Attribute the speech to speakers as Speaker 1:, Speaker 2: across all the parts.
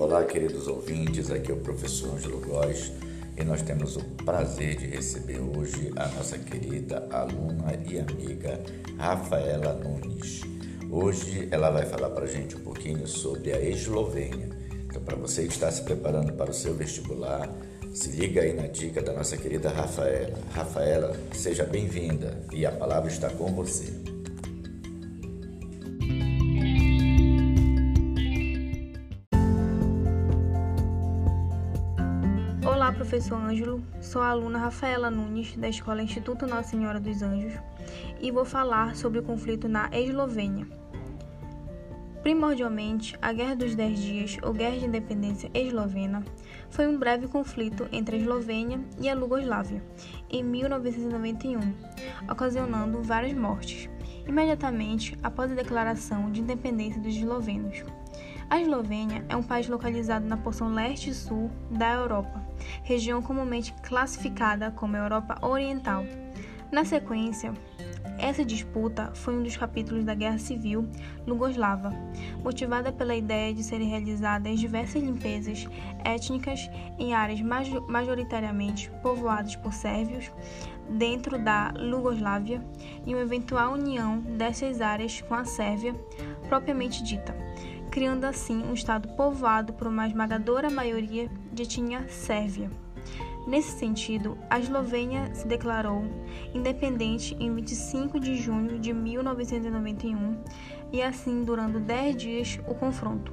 Speaker 1: Olá, queridos ouvintes, aqui é o professor Ângelo Góes e nós temos o prazer de receber hoje a nossa querida aluna e amiga Rafaela Nunes. Hoje ela vai falar para a gente um pouquinho sobre a Eslovênia. Então, para você que está se preparando para o seu vestibular, se liga aí na dica da nossa querida Rafaela. Rafaela, seja bem-vinda e a palavra está com você.
Speaker 2: Professor Ângelo. Sou a aluna Rafaela Nunes, da Escola Instituto Nossa Senhora dos Anjos, e vou falar sobre o conflito na Eslovênia. Primordialmente, a Guerra dos Dez Dias, ou Guerra de Independência Eslovena, foi um breve conflito entre a Eslovênia e a Iugoslávia, em 1991, ocasionando várias mortes, imediatamente após a declaração de independência dos eslovenos. A Eslovênia é um país localizado na porção leste e sul da Europa, região comumente classificada como Europa Oriental. Na sequência, essa disputa foi um dos capítulos da Guerra Civil Lugoslava, motivada pela ideia de serem realizadas diversas limpezas étnicas em áreas majoritariamente povoadas por sérvios dentro da Lugoslávia e uma eventual união dessas áreas com a Sérvia propriamente dita criando assim um estado povoado por uma esmagadora maioria de etnia sérvia. Nesse sentido, a Eslovênia se declarou independente em 25 de junho de 1991 e assim durando 10 dias o confronto.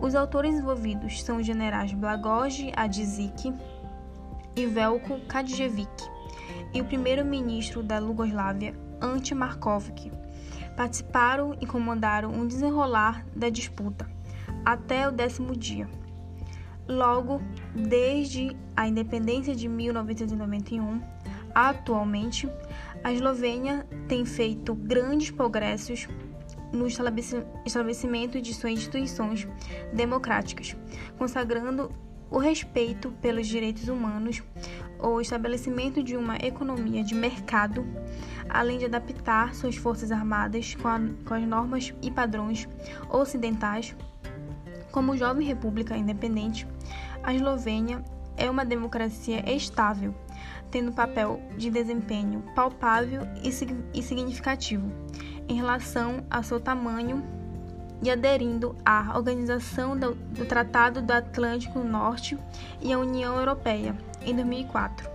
Speaker 2: Os autores envolvidos são os generais Blagoj Adzic e Velko Kadjevic e o primeiro-ministro da Lugoslávia, Ante Markovic participaram e comandaram um desenrolar da disputa até o décimo dia. Logo, desde a independência de 1991, atualmente, a Eslovênia tem feito grandes progressos no estabelecimento de suas instituições democráticas, consagrando o respeito pelos direitos humanos, o estabelecimento de uma economia de mercado, além de adaptar suas forças armadas com, a, com as normas e padrões ocidentais. Como jovem república independente, a Eslovênia é uma democracia estável, tendo papel de desempenho palpável e significativo em relação ao seu tamanho e aderindo à Organização do, do Tratado do Atlântico Norte e à União Europeia em 2004.